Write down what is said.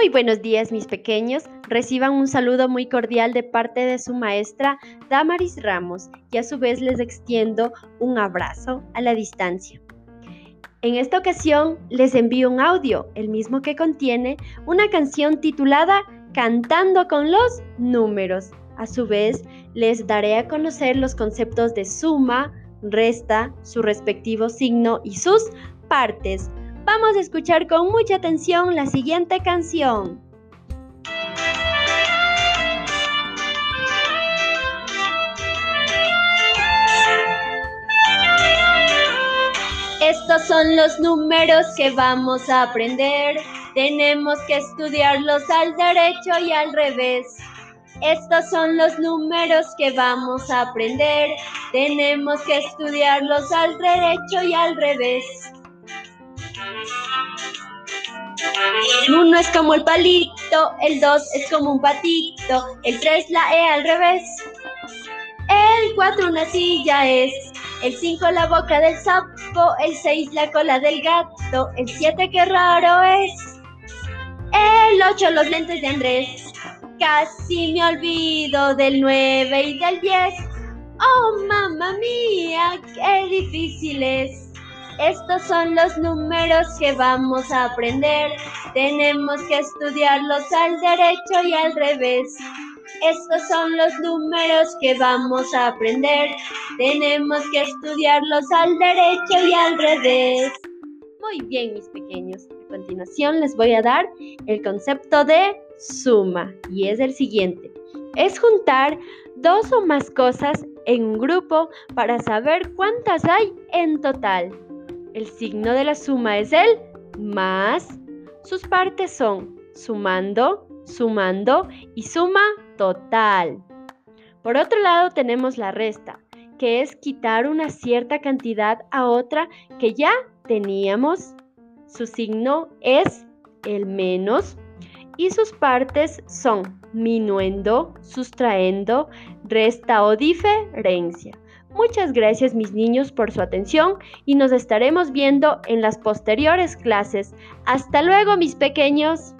Muy buenos días mis pequeños, reciban un saludo muy cordial de parte de su maestra Damaris Ramos y a su vez les extiendo un abrazo a la distancia. En esta ocasión les envío un audio, el mismo que contiene una canción titulada Cantando con los números. A su vez, les daré a conocer los conceptos de suma, resta, su respectivo signo y sus partes. Vamos a escuchar con mucha atención la siguiente canción. Estos son los números que vamos a aprender. Tenemos que estudiarlos al derecho y al revés. Estos son los números que vamos a aprender. Tenemos que estudiarlos al derecho y al revés. Uno es como el palito, el dos es como un patito, el tres la E al revés. El cuatro una silla es, el cinco la boca del sapo, el seis la cola del gato, el siete qué raro es. El ocho los lentes de Andrés, casi me olvido del nueve y del diez. Oh, mamá mía, qué difícil es. Estos son los números que vamos a aprender. Tenemos que estudiarlos al derecho y al revés. Estos son los números que vamos a aprender. Tenemos que estudiarlos al derecho y al revés. Muy bien, mis pequeños. A continuación les voy a dar el concepto de suma y es el siguiente. Es juntar dos o más cosas en un grupo para saber cuántas hay en total. El signo de la suma es el más. Sus partes son sumando, sumando y suma total. Por otro lado tenemos la resta, que es quitar una cierta cantidad a otra que ya teníamos. Su signo es el menos y sus partes son minuendo, sustraendo, resta o diferencia. Muchas gracias mis niños por su atención y nos estaremos viendo en las posteriores clases. Hasta luego mis pequeños.